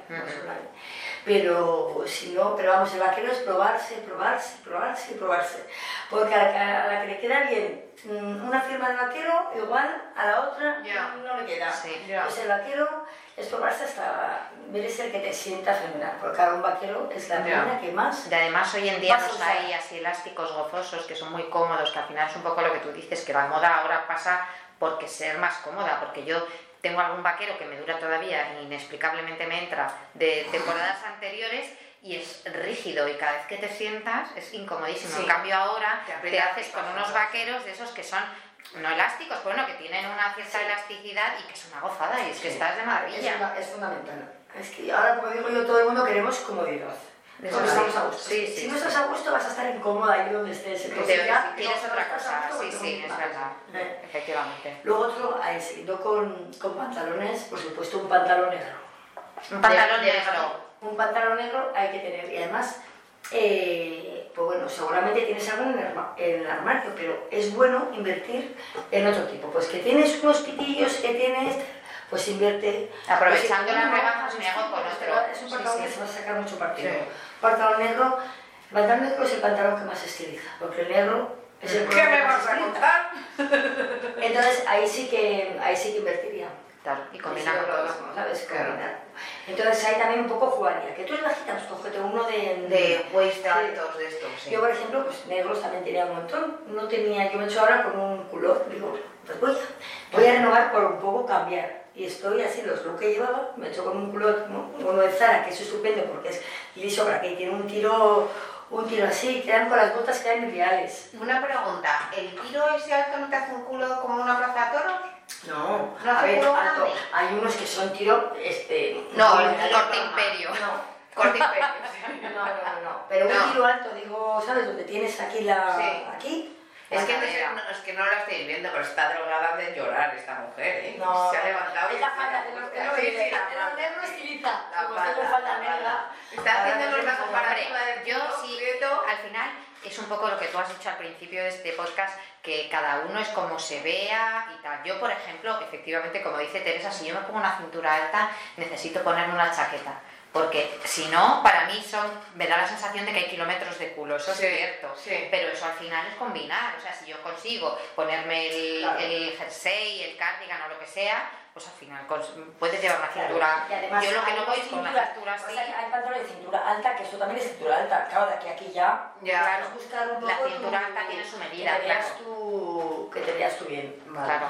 Pero si no, pero vamos, el vaquero es probarse, probarse, probarse y probarse. Porque a la, que- a la que le queda bien mm, una firma de vaquero, igual a la otra Ya. no le queda. Sí. Ya. Pues el vaquero es probarse hasta ver ese el que te sienta fenomenal. Porque cada un vaquero es la prenda que más. Y además hoy en día los hay así elásticos gozosos que son muy cómodos, que al final es un poco lo que tú dices, que la moda ahora pasa porque ser más cómoda, porque yo tengo algún vaquero que me dura todavía, inexplicablemente me entra, de temporadas anteriores y es rígido y cada vez que te sientas es incomodísimo. Sí. En cambio ahora Te haces con unos cosas. vaqueros de esos que son no elásticos, bueno, que tienen una cierta Sí. elasticidad y que es una gozada y es que Sí. estás de Es, maravilla. funda- es fundamental. Es que ahora, como digo yo, todo el mundo queremos comodidad. Eso Porque sí. estamos a gusto. Sí, sí, si no estás a gusto, vas a estar incómoda ahí donde estés. Entonces, ya, si quieres no, otra cosa, sí, sí, es verdad, Eh. efectivamente. Luego otro, ahí siguiendo con, con pantalones, por supuesto un pantalón negro. Un pantalón negro. Un pantalón negro hay que tener. Y además, eh, pues bueno, seguramente tienes algo en el, arma- en el armario, pero es bueno invertir en otro tipo. Pues que tienes unos pitillos, que tienes, pues invierte. Aprovechando pues, las rebajas, me hago con otro. Es un pantalón sí. que se va a sacar mucho partido. Pantalón negro, pantalón negro es el pantalón que más estiliza, porque el negro es el ¿Qué me vas a contar? Entonces ahí sí que, ahí sí que invertiría. Claro, y Sí, combina con todo. ¿sabes? Claro. Combinar. Entonces ahí también un poco jugaría. Que tú es bajita, pues cógete uno de... De waist altos de estos, sí. Yo, por ejemplo, pues negros también tenía un montón. No tenía, yo me he hecho ahora con un culot, digo, pues voy a, voy a renovar por un poco cambiar. Y estoy así, los looks que llevaba, me he hecho con un culot, ¿no? uno de Zara, que es estupendo porque es liso para que tiene un tiro, un tiro así, quedan con las botas quedan ideales. Una pregunta, ¿el tiro ese alto no te hace un culo como una plaza de toros? No, ¿No a hace ver, culo alto. grande? Hay unos que son tiro, este... No, el corte imperio. No. Corte imperio. No, no, no, no. Pero un tiro alto, digo, ¿sabes? Donde tienes aquí la... Aquí. Es que, no, es que no la estáis viendo, pero está drogada de llorar esta mujer, ¿eh? No, Se ha levantado. y la está- falda de los la negros estiliza. La falda, la. Está sé cómo comparativa de yo sí, al final es un poco lo que tú has dicho al principio de este podcast, que cada uno es como se vea y tal. Yo, por ejemplo, efectivamente, como dice Teresa, si yo me pongo una cintura alta, necesito ponerme una chaqueta. Porque si no, para mí son, me da la sensación de que hay kilómetros de culo, eso Sí, es cierto. sí. Pero eso al final es combinar, o sea, si yo consigo ponerme el, Claro. el jersey, el cardigan o lo que sea, pues al final puedes llevar una Claro, cintura. y además yo lo que no voy es con una cintura así. o sea, hay pantalones de cintura alta, que esto también es cintura alta. Claro, de aquí a aquí ya. Ya, buscar un la cintura tu- alta tiene su medida, Que te veas claro. tú, que te veas tú bien. Vale. Claro,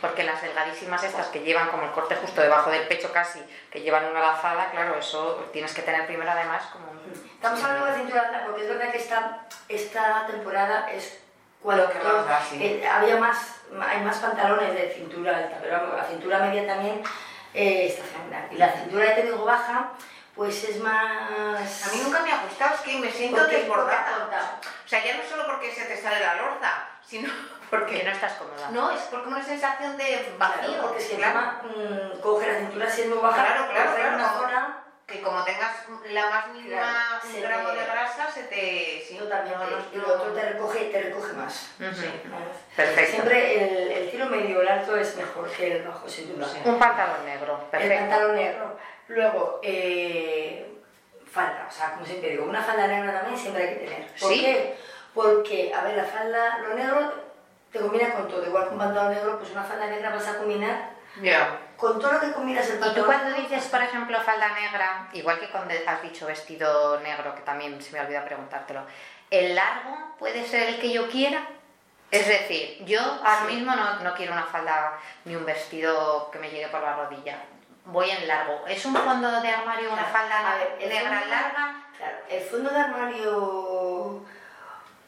porque las delgadísimas estas que llevan como el corte justo debajo del pecho casi, que llevan una lazada, claro, eso tienes que tener primero además como un... Estamos hablando de cintura alta porque es verdad que esta, esta temporada es cuando que sí. eh, había más, hay más pantalones de cintura alta, pero la cintura media también eh, está fenomenal. Y la cintura, ya te digo, baja, pues es más... A mí nunca me ha gustado, es que me siento Porque- desbordada. porque. O sea, ya no solo porque se te sale la lorza, sino Porque porque... no estás cómoda. No, es porque una sensación de Claro, vacío. porque es que claro. encima mm, coge la cintura siendo baja, Claro, claro, claro, una zona Que como tengas la más mínima Claro, un gramo te- de grasa, se te... Sí, totalmente, no, no, y lo otro te recoge, te recoge más. Sí. Perfecto. Siempre el, el tiro medio el alto es mejor que el bajo, sin duda. Sí. Un pantalón negro, El perfecto. pantalón negro. Luego, eh, falda, o sea, como siempre digo, una falda negra también siempre hay que tener. ¿Por ¿Sí? qué? Porque, a ver, la falda, lo negro te combina con todo. Igual que un pantalón negro, pues una falda negra vas a combinar Ya. Con todo lo que combinas el Y pantalón. tú cuando dices, por ejemplo, falda negra, igual que cuando has dicho vestido negro, que también se me olvidó preguntártelo, ¿el largo puede ser el que yo quiera? Es decir, yo ahora Sí. mismo no, no quiero una falda ni un vestido que me llegue por la rodilla. Voy en largo. ¿Es un fondo de armario una Claro. falda ver, negra fondo- larga? Claro, el fondo de armario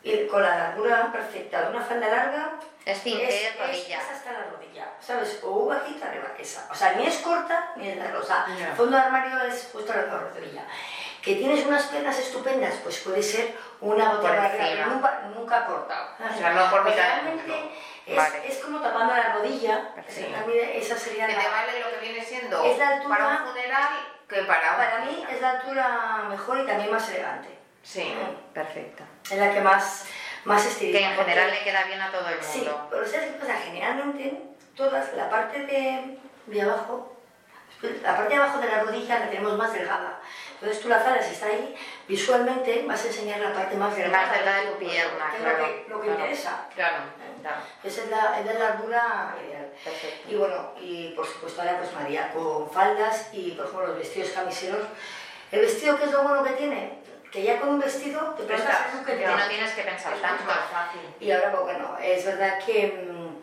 y con la largura perfecta de una falda larga Es cinter, es, rodilla. es, es hasta la rodilla, ¿sabes? O bajita arriba, esa. O sea, ni es corta ni es larga. O sea, el fondo de armario es justo la rodilla. Que tienes unas piernas estupendas, pues puede ser una botella pero nunca, nunca corta. O sea, no por realmente es, Vale. es como tapando la rodilla. Perfecto. Esa, sería Que la... te vale lo que viene siendo Es la altura- para un funeral que para. Para mí es la altura mejor y también más elegante. Sí. Perfecto. Es la que más, más estiliza. Que en porque- general le queda bien a todo el Sí, mundo. pero ¿sabes qué pasa? Generalmente, todas, la parte de, de abajo, la parte de abajo de la rodilla la tenemos más delgada. Entonces tú la falda, si está ahí, visualmente vas a enseñar la parte más delgada. Más delgada de tu pierna, que es claro, Lo que, lo que claro. interesa. Claro, claro. Esa es la, es la largura ideal. Perfecto. Y bueno, y por supuesto ahora pues María con faldas y por ejemplo los vestidos camiseros. El vestido, ¿qué es lo bueno que tiene? Que ya con un vestido te prestas el look que no tienes que pensar Es tanto. Es más fácil. y ahora, pues bueno, es verdad que, mm,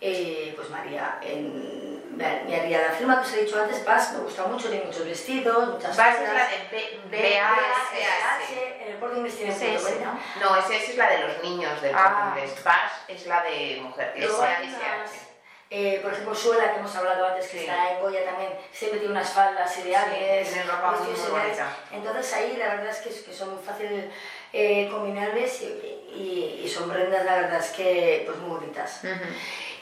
eh, pues María, en, la firma que os he dicho antes, Bass, me gusta mucho, tiene muchos vestidos, muchas Vas es la de B, B, BAS. BAS, en el Corte Inglés tiene un. ¿no? Esa es la de los niños del Ah. Corte Inglés. Vas es la de mujer. Eh, por ejemplo, Suela, que hemos hablado antes, que Sí. está en Goya también, siempre tiene unas faldas ideales, tiene ropa muy, bonita. Entonces ahí la verdad es que, que son muy fácil eh, combinables y, y- y son prendas, la verdad es que pues muy bonitas. Ujú.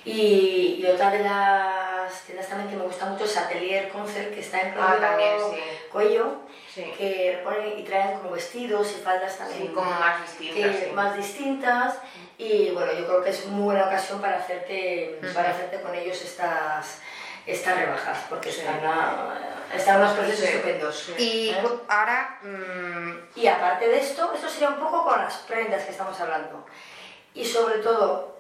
Y, y otra de las tiendas también que me gusta mucho es Atelier Concert, que está en Ah, Cuello, también, sí. Cuello, Sí. que ponen y traen como vestidos y faldas también Sí, como más distintas. que- sí. más distintas. Y bueno, yo creo que es muy buena ocasión para hacerte, para hacerte con ellos estas, estas rebajas, porque Sí. están, a, están unos precios Sí. estupendos. Y ¿Eh? ahora, mm, Y aparte de esto, esto sería un poco con las prendas que estamos hablando. Y sobre todo,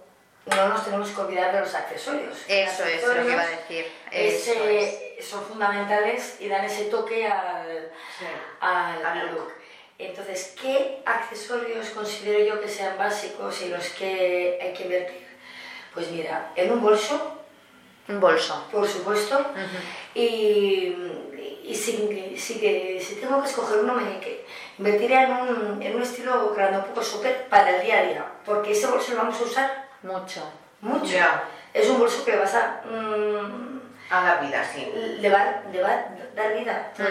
no nos tenemos que olvidar de los accesorios. eso Los es lo que iba a decir. es. eh, son fundamentales y dan ese toque al, Sí. al, Al al look. Entonces, ¿qué accesorios considero yo que sean básicos y los que hay que invertir? Pues mira, en un bolso, Un bolso. por supuesto, Ujú. y, y si, si, si tengo que escoger uno, me invertiría en un, en un estilo grande, un poco súper para el día a día, porque ese bolso lo vamos a usar Mucho. mucho. Es un bolso que vas a... mm, A la vida, sí. le va, le va a dar vida ujú.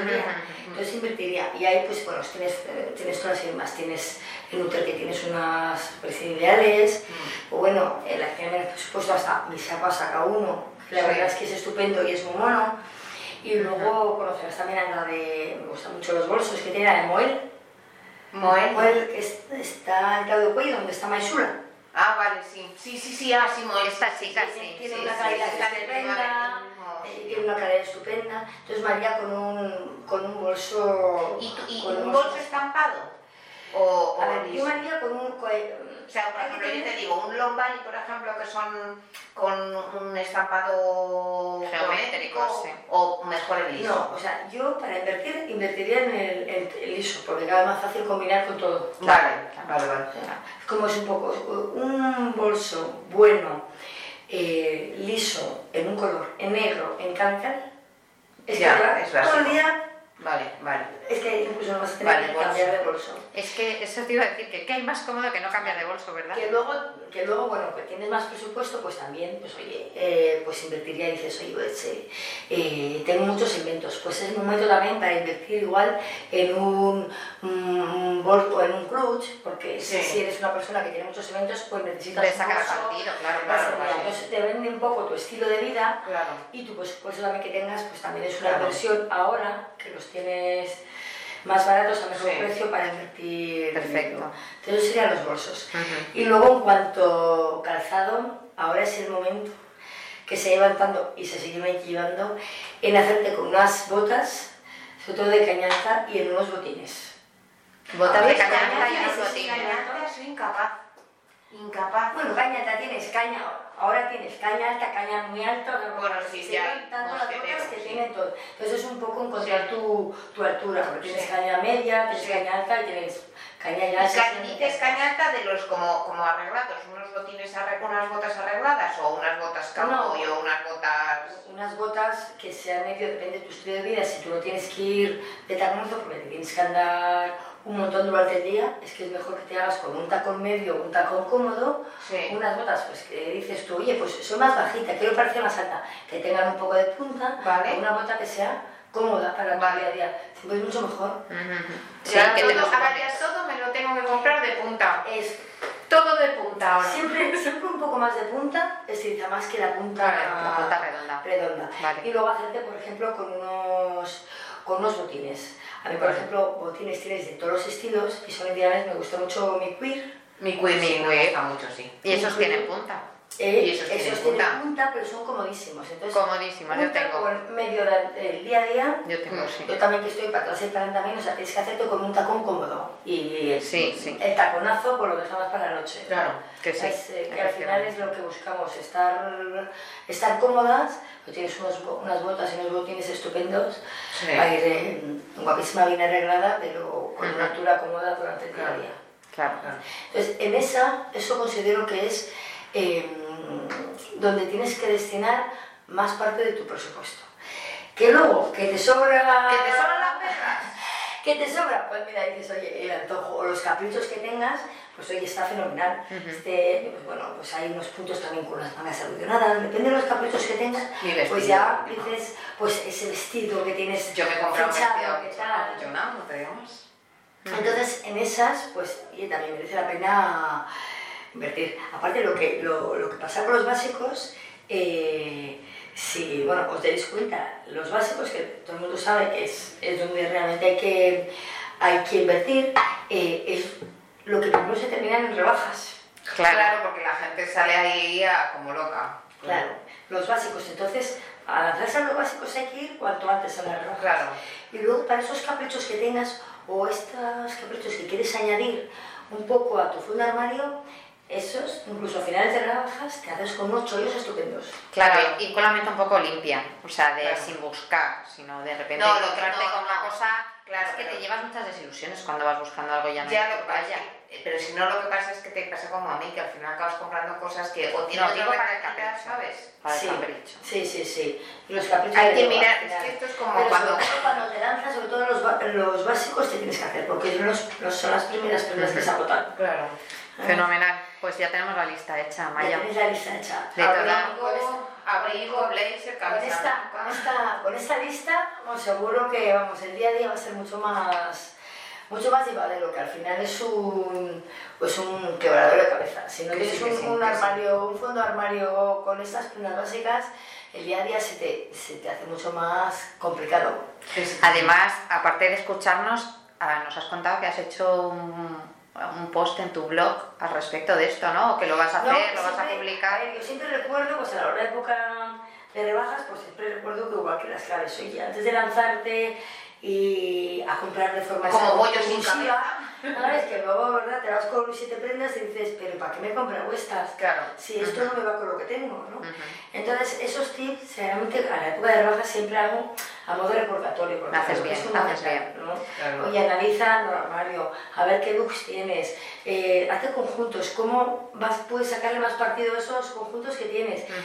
Entonces invertiría. Y ahí, pues bueno, tienes, eh, tienes todas y más. Tienes en Uter que tienes unas precios ideales. Mm. O bueno, en la que menos presupuesto hasta mi saco saca uno. La verdad es que es estupendo y es muy mono. Y luego conocerás también a la de, me gustan mucho los bolsos que tiene la de Moel. Moel. Moel que es- está en Claudio Cuello, donde está Maisura. Ah, vale, sí. Sí, sí, sí, ah, sí, Moe. Esta chica sí. Tiene, tiene sí, una calidad estupenda, eh, tiene una calidad estupenda. Entonces María con un, con un bolso... ¿Y, tú- y con un bolso estampado? O, A o ver, yo? María con un... co- O sea, por ejemplo, yo te digo, un Lombari, por ejemplo, que son con un estampado Geométrico, sí. o mejor el liso. No, o sea, yo para invertir, invertiría en el, en el liso, porque cada vez más fácil combinar con todo. Vale, vale, vale. O sea, como es un poco, un bolso bueno, eh, liso, en un color, en negro, en cancal, es Ya, que es todo el día, Vale, vale. es que incluso no vas a tener Vale, que bolso. cambiar de bolso. Es que eso te iba a decir, que qué hay más cómodo que no cambiar de bolso, ¿verdad? Que luego, que luego, bueno, que tienes más presupuesto, pues también, pues oye, eh, pues invertiría y dices, oye, pues eh, eh, tengo muchos inventos, pues es el momento también para invertir igual en un, un bolso o en un clutch, porque si- Sí. si eres una persona que tiene muchos eventos, pues necesitas Le un saca bolso, partido, claro, claro, claro. Entonces te vende un poco tu estilo de vida Claro. y tu presupuesto también que tengas, pues también es una Claro. inversión ahora que los tienes más baratos a mejor Sí. precio para invertir. Perfecto. Entonces serían los bolsos. Ujú. Y luego en cuanto calzado, ahora es el momento que se lleva tanto y se sigue llevando en hacerte con unas botas, sobre todo de cañata y en unos botines. Botas de cañata y unos botines. Cañata, soy incapaz. Incapaz. Bueno, cañata tienes caña, ahora tienes caña alta, caña muy alta, Bueno, sí, se ya tanto las botas que tienen todo. Entonces es un poco encontrar Sí. tu, tu altura, porque tienes caña media, tienes caña alta y tienes caña ya alta. dices cañata de los como, como arreglados, unos botines arre- unas botas arregladas o unas botas cowboy o unas botas... Unas botas que sean medio, depende de tu estilo de vida, si tú no tienes que ir de taconazo porque te tienes que andar un montón durante el día, es que es mejor que te hagas con un tacón medio un tacón cómodo, Sí. unas botas pues que dices tú, oye, pues soy más bajita, quiero parecer más alta, que tengan un poco de punta, Vale. una bota que sea cómoda para Vale. tu día a día, siempre es mucho mejor. Ujú. Sí, Ya que todo, ahora ya todo me lo tengo que comprar de punta. Es Todo de punta ahora. siempre, siempre un poco más de punta, es decir, más que la punta, Vale, La punta redonda. redonda. Vale. Y luego hacerte, por ejemplo, con unos, con unos botines. A mí, por ejemplo, botines tienes de todos los estilos y son ideales. Me gusta mucho mi queer. Mi queer Mi queer. gusta mucho, sí. Y esos tienen punta. Eh, ¿Y esos tienen tienen punta? punta, pero son comodísimos. Entonces, Comodísimos, yo tengo. con medio del día a día. Yo tengo, Mm. sí. Yo también que estoy para adelante también, o sea, tienes que hacerte con un tacón cómodo. Y Sí, sí. el taconazo pues lo dejamos para la noche. Claro. Que sí. Es, eh, que al final es lo que buscamos, estar, estar cómodas, tú tienes unos unas botas y unos botines estupendos, Sí. para ir eh, guapísima, bien arreglada, pero con una altura cómoda durante el día a día. Claro. Entonces, en esa, eso considero que es eh, donde tienes que destinar más parte de tu presupuesto. Que luego, que te sobra... ¿Que te sobran las perras? ¿Qué te sobra? Pues mira, dices, oye, el antojo o los caprichos que tengas, pues oye, está fenomenal. Ujú. este, pues bueno, pues hay unos puntos también con las mangas alusionadas, depende de los caprichos que tengas, pues ya dices, pues ese vestido que tienes Yo me compré un vestido que que tal. yo no, no te digo más. Entonces, en esas, pues oye, también merece la pena invertir. Aparte, lo que, lo, lo que pasa con los básicos, eh, si, bueno, os dais cuenta, los básicos, que todo el mundo sabe que es, es donde realmente hay que, hay que invertir, eh, es lo que primero se terminan en rebajas. Claro. porque la gente sale ahí a- como loca. Claro, los básicos. Entonces, a lanzarse a los básicos hay que ir cuanto antes a las rebajas. Claro. Y luego, para esos caprichos que tengas o estos caprichos que quieres añadir un poco a tu fondo de armario, esos, incluso a finales de rebajas, te haces con unos chollos estupendos. Claro, y con la mente un poco limpia, o sea, de Claro. sin buscar, sino de repente No, encontrarte no, con una no. cosa. Claro, es que te llevas muchas desilusiones cuando vas buscando algo y ya no Ya lo vaya. pero si no lo que pasa es que te pasa como a mí, que al final acabas comprando cosas que o tienes No, digo para el capricho. ¿sabes? Para Sí. el capricho. Sí, sí, sí. Los caprichos Hay que mirar, es que esto es como Pero cuando... cuando te lanzas, sobre todo los, los básicos te tienes que hacer, porque son, los, los- son las primeras prendas que se agotan. Claro. Fenomenal. Pues ya tenemos la lista hecha, Ya Maya. tienes la lista hecha. De con esta- Abrigo, blazer, Con camisa esta, blanca. con, esta, con esta lista, vamos, seguro que vamos, el día a día va a ser mucho más, mucho más llevadero, que al final es un, pues un quebradero de cabeza. Si no tienes sí, un, sí, un que sí. armario, un fondo de armario con estas prendas básicas, el día a día se te, se te hace mucho más complicado. Además, aparte de escucharnos, ah, nos has contado que has hecho un, un post en tu blog al respecto de esto, ¿no? O que lo vas a hacer, No, lo vas a publicar. yo siempre recuerdo, pues a la hora de época de rebajas, pues siempre recuerdo que igual que las claves, oye, antes de lanzarte y a comprar de forma Como esa- bollo sin impulsiva, ¿sabes? Que luego, ¿verdad? Te vas con siete prendas y dices, pero ¿para qué me compro estas? Claro. Si esto no me va con lo que tengo, ¿no? Entonces, esos tips, realmente a la época de rebajas siempre hago a modo de recordatorio. Porque Haces bien, es haces bien. ¿no? Claro. Oye, analiza tu armario, a ver qué looks tienes, eh, hace conjuntos, cómo vas, puedes sacarle más partido a esos conjuntos que tienes. Ujú.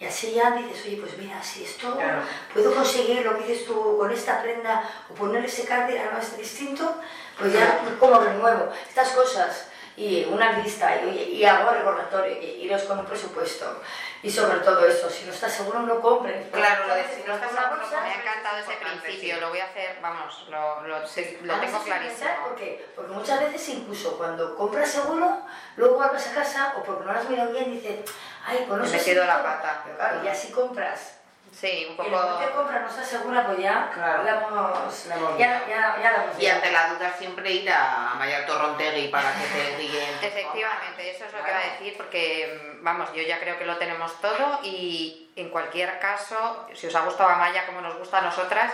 Y así ya dices, oye, pues mira, si esto Claro. puedo conseguir lo que dices tú con esta prenda o poner ese cardigan más distinto, pues ya como renuevo estas cosas y una lista y, y hago recordatorio y iros con un presupuesto. Y sobre todo eso, si no estás seguro no compres. Claro, lo de si no estás seguro, bolsa- Me ha encantado ese Importante, principio, sí. lo voy a hacer, vamos, lo, lo, sé- lo Además, tengo clarísimo. Porque, porque muchas veces incluso cuando compras seguro, luego vuelves a casa o porque no lo has mirado bien dices, ay, pues no He sé metido si la esto-". pata. Claro, ya si compras Sí, un y poco... lo que compras no estás segura, pues ya Claro. la hemos, La hemos ya, ya, ya la hemos Y ante la duda siempre ir a Maya Torrontegui para que te guíen. Efectivamente, eso es lo que iba a decir, porque mm, vamos, yo ya creo que lo tenemos todo y en cualquier caso, si os ha gustado Amaya como nos gusta a nosotras,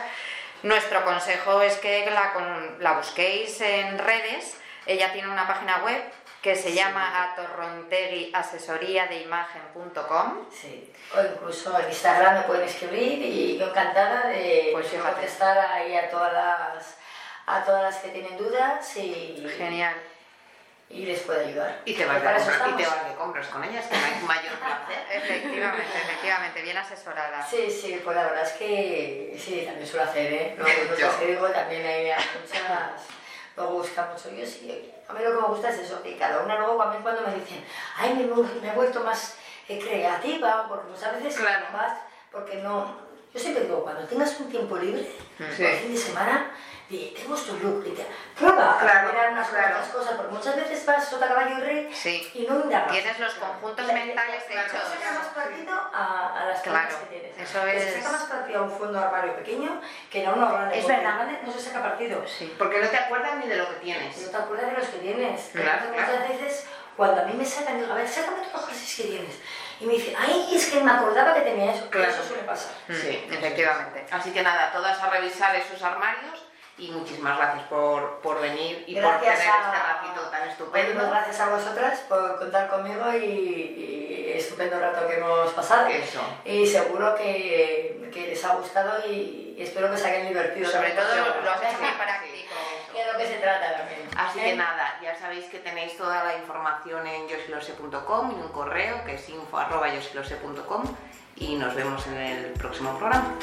nuestro consejo es que la, con- la busquéis en redes. Ella tiene una página web que se llama atorrontegui asesoría de imagen.com. Sí. O incluso en Instagram me pueden escribir y yo encantada de Pues contestar ahí a todas las a todas las que tienen dudas y, Genial. y les puedo ayudar. Y te vas de Para eso compras, y te vas de compras con ellas, que no hay mayor placer. Efectivamente, efectivamente, bien asesorada. Sí, sí, pues la verdad es que sí, también suelo hacer, ¿eh? No, que digo también hay muchas, luego busca mucho. Yo sí, oye, a mí lo que me gusta es eso, que cada una luego también cuando me dicen, ay, me, he- me he vuelto más eh, creativa, porque muchas veces Claro. vas, porque no, yo siempre digo, cuando tengas un tiempo libre, Sí. el fin de semana, estos look, y te- prueba Claro, a mirar unas claro. cuantas cosas, porque muchas veces vas sota caballo y rey Sí. y no indagas. Tienes los conjuntos Le- mentales le- hechos. le saca más partido a, a las Claro, que tienes. eso es- saca más partido a un fondo de armario pequeño que no a uno grande. Es verdad. grande no se saca partido. Sí. Porque no te acuerdas ni de lo que No tienes. te acuerdas de los que tienes. Claro, claro. Muchas veces, cuando a mí me sacan, digo, a ver, sácame todos los jerseys que tienes. Y me dicen, ay, es que me acordaba que tenía eso. Claro. Eso suele pasar. Sí, Mm, efectivamente. Así que nada, todas a revisar esos armarios y muchísimas gracias por, por venir y por tener a- este ratito tan estupendo. gracias a vosotras por contar conmigo y, y estupendo rato que hemos pasado. Eso. Y seguro que, que les ha gustado y, espero que se hayan divertido. Sobre todo porque lo has hecho muy Sí, práctico. que es lo que se trata también. Así ¿Eh? que nada, ya sabéis que tenéis toda la información en yosilose.com y un correo que es info arroba yosilose.com y nos vemos en el próximo programa.